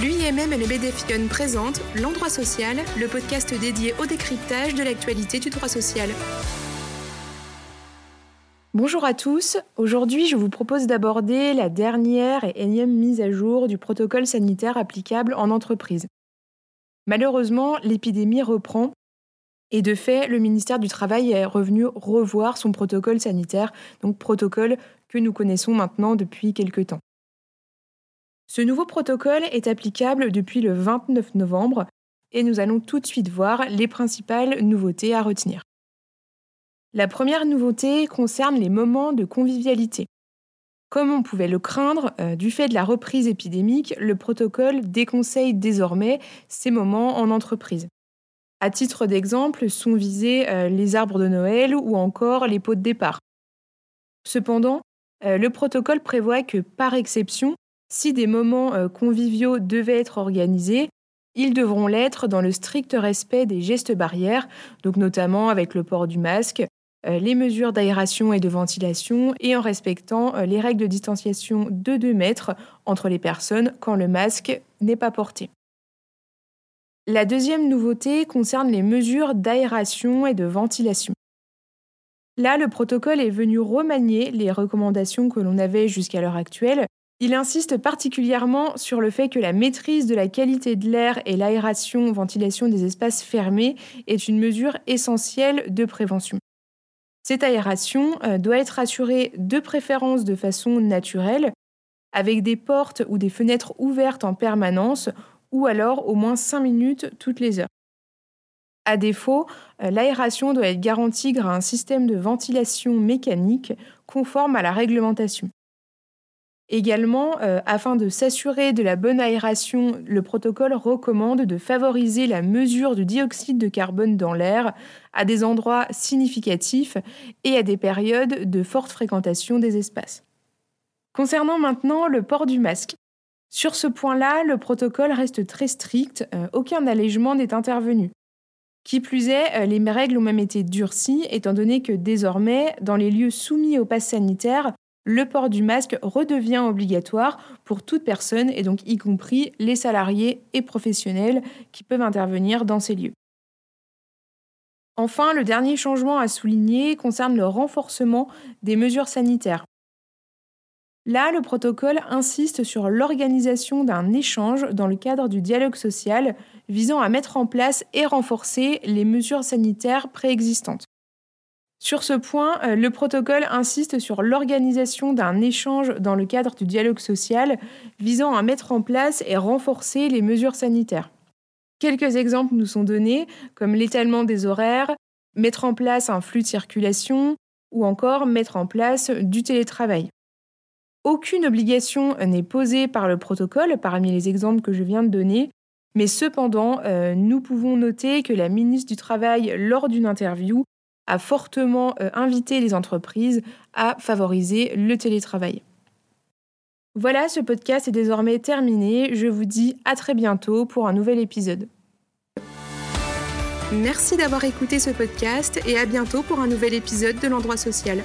L'UIMM et le BDF Lyon présentent L'Endroit Social, le podcast dédié au décryptage de l'actualité du droit social. Bonjour à tous, aujourd'hui je vous propose d'aborder la dernière et énième mise à jour du protocole sanitaire applicable en entreprise. Malheureusement, l'épidémie reprend et de fait, le ministère du Travail est revenu revoir son protocole sanitaire, donc protocole que nous connaissons maintenant depuis quelques temps. Ce nouveau protocole est applicable depuis le 29 novembre et nous allons tout de suite voir les principales nouveautés à retenir. La première nouveauté concerne les moments de convivialité. Comme on pouvait le craindre, euh, du fait de la reprise épidémique, le protocole déconseille désormais ces moments en entreprise. À titre d'exemple, sont visés euh, les arbres de Noël ou encore les pots de départ. Cependant, euh, le protocole prévoit que, par exception, si des moments euh, conviviaux devaient être organisés, ils devront l'être dans le strict respect des gestes barrières, donc notamment avec le port du masque, euh, les mesures d'aération et de ventilation et en respectant euh, les règles de distanciation de 2 mètres entre les personnes quand le masque n'est pas porté. La deuxième nouveauté concerne les mesures d'aération et de ventilation. Là, le protocole est venu remanier les recommandations que l'on avait jusqu'à l'heure actuelle il insiste particulièrement sur le fait que la maîtrise de la qualité de l'air et l'aération-ventilation des espaces fermés est une mesure essentielle de prévention. Cette aération euh, doit être assurée de préférence de façon naturelle, avec des portes ou des fenêtres ouvertes en permanence, ou alors au moins 5 minutes toutes les heures. À défaut, euh, l'aération doit être garantie grâce à un système de ventilation mécanique conforme à la réglementation. Également, euh, afin de s'assurer de la bonne aération, le protocole recommande de favoriser la mesure du dioxyde de carbone dans l'air à des endroits significatifs et à des périodes de forte fréquentation des espaces. Concernant maintenant le port du masque. Sur ce point-là, le protocole reste très strict, euh, aucun allègement n'est intervenu. Qui plus est, euh, les règles ont même été durcies, étant donné que désormais, dans les lieux soumis au pass sanitaire, le port du masque redevient obligatoire pour toute personne, et donc y compris les salariés et professionnels qui peuvent intervenir dans ces lieux. Enfin, le dernier changement à souligner concerne le renforcement des mesures sanitaires. Là, le protocole insiste sur l'organisation d'un échange dans le cadre du dialogue social visant à mettre en place et renforcer les mesures sanitaires préexistantes. Sur ce point, euh, le protocole insiste sur l'organisation d'un échange dans le cadre du dialogue social visant à mettre en place et renforcer les mesures sanitaires. Quelques exemples nous sont donnés, comme l'étalement des horaires, mettre en place un flux de circulation ou encore mettre en place du télétravail. Aucune obligation n'est posée par le protocole parmi les exemples que je viens de donner, mais cependant, euh, nous pouvons noter que la ministre du Travail, lors d'une interview, a fortement euh, invité les entreprises à favoriser le télétravail. Voilà, ce podcast est désormais terminé. Je vous dis à très bientôt pour un nouvel épisode. Merci d'avoir écouté ce podcast et à bientôt pour un nouvel épisode de l'endroit social.